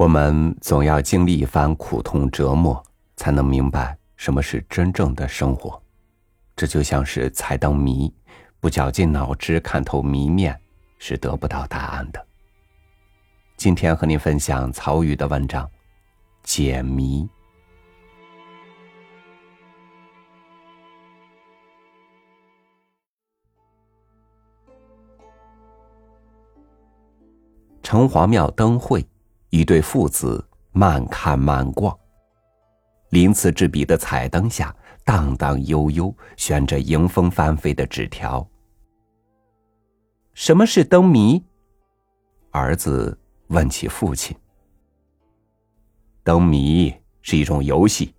我们总要经历一番苦痛折磨，才能明白什么是真正的生活。这就像是猜灯谜，不绞尽脑汁看透谜面，是得不到答案的。今天和您分享曹禺的文章《解谜》。城隍庙灯会。一对父子慢看慢逛，鳞次栉比的彩灯下，荡荡悠悠悬着迎风翻飞的纸条。什么是灯谜？儿子问起父亲。灯谜是一种游戏，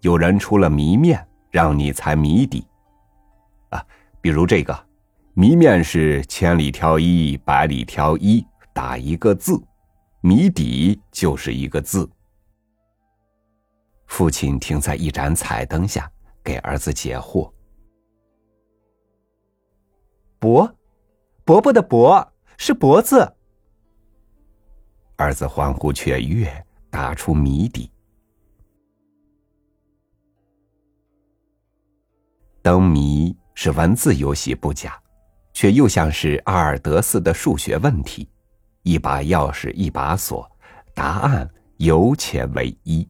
有人出了谜面，让你猜谜底。啊，比如这个，谜面是千里挑一，百里挑一，打一个字。谜底就是一个字。父亲停在一盏彩灯下，给儿子解惑。伯，伯伯的伯是脖子。儿子欢呼雀跃，答出谜底。灯谜是文字游戏不假，却又像是阿尔德斯的数学问题。一把钥匙，一把锁，答案有且唯一，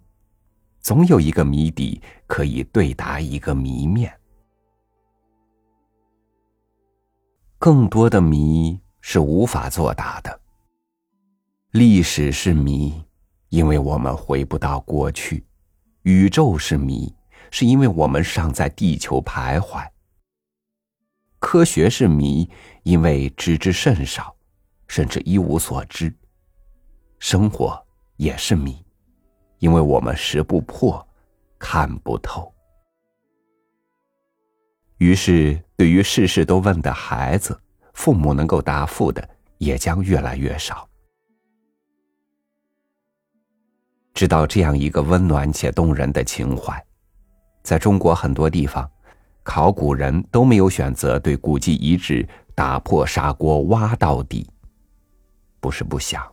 总有一个谜底可以对答一个谜面。更多的谜是无法作答的。历史是谜，因为我们回不到过去；宇宙是谜，是因为我们尚在地球徘徊；科学是谜，因为知之甚少。甚至一无所知。生活也是谜，因为我们识不破，看不透。于是，对于事事都问的孩子，父母能够答复的也将越来越少。知道这样一个温暖且动人的情怀，在中国很多地方，考古人都没有选择对古迹遗址打破砂锅挖到底。不是不想，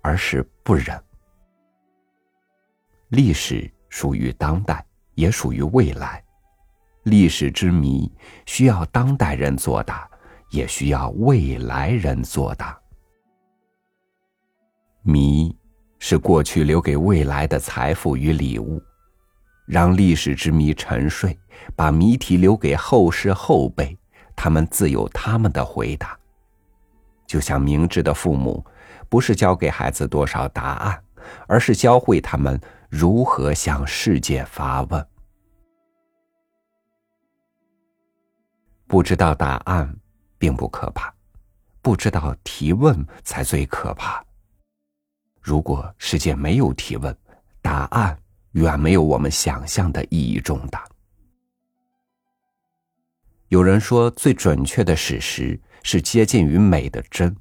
而是不忍。历史属于当代，也属于未来。历史之谜需要当代人作答，也需要未来人作答。谜是过去留给未来的财富与礼物，让历史之谜沉睡，把谜题留给后世后辈，他们自有他们的回答。就像明智的父母。不是教给孩子多少答案，而是教会他们如何向世界发问。不知道答案并不可怕，不知道提问才最可怕。如果世界没有提问，答案远没有我们想象的意义重大。有人说，最准确的史实是接近于美的真。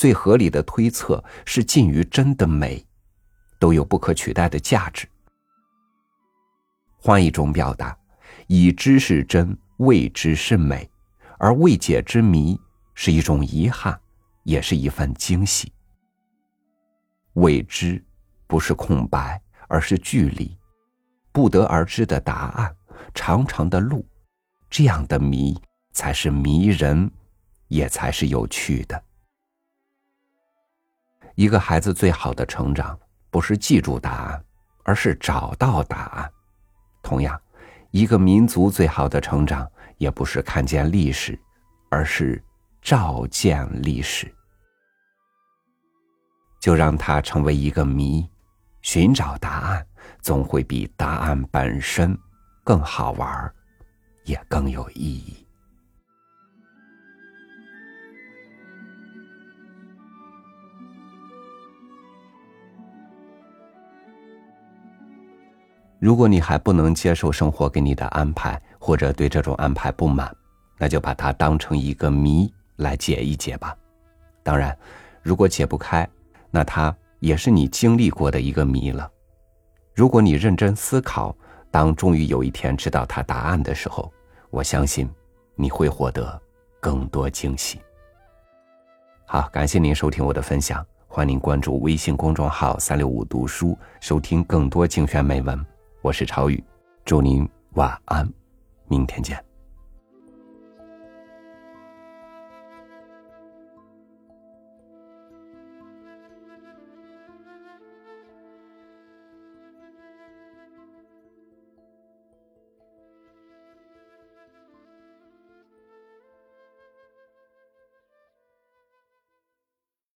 最合理的推测是近于真的美，都有不可取代的价值。换一种表达，已知是真，未知是美，而未解之谜是一种遗憾，也是一份惊喜。未知不是空白，而是距离，不得而知的答案，长长的路，这样的谜才是迷人，也才是有趣的。一个孩子最好的成长，不是记住答案，而是找到答案。同样，一个民族最好的成长，也不是看见历史，而是照见历史。就让它成为一个谜，寻找答案，总会比答案本身更好玩，也更有意义。如果你还不能接受生活给你的安排，或者对这种安排不满，那就把它当成一个谜来解一解吧。当然，如果解不开，那它也是你经历过的一个谜了。如果你认真思考，当终于有一天知道它答案的时候，我相信你会获得更多惊喜。好，感谢您收听我的分享。欢迎您关注微信公众号“三六五读书”，收听更多精选美文。我是朝雨，祝您晚安，明天见。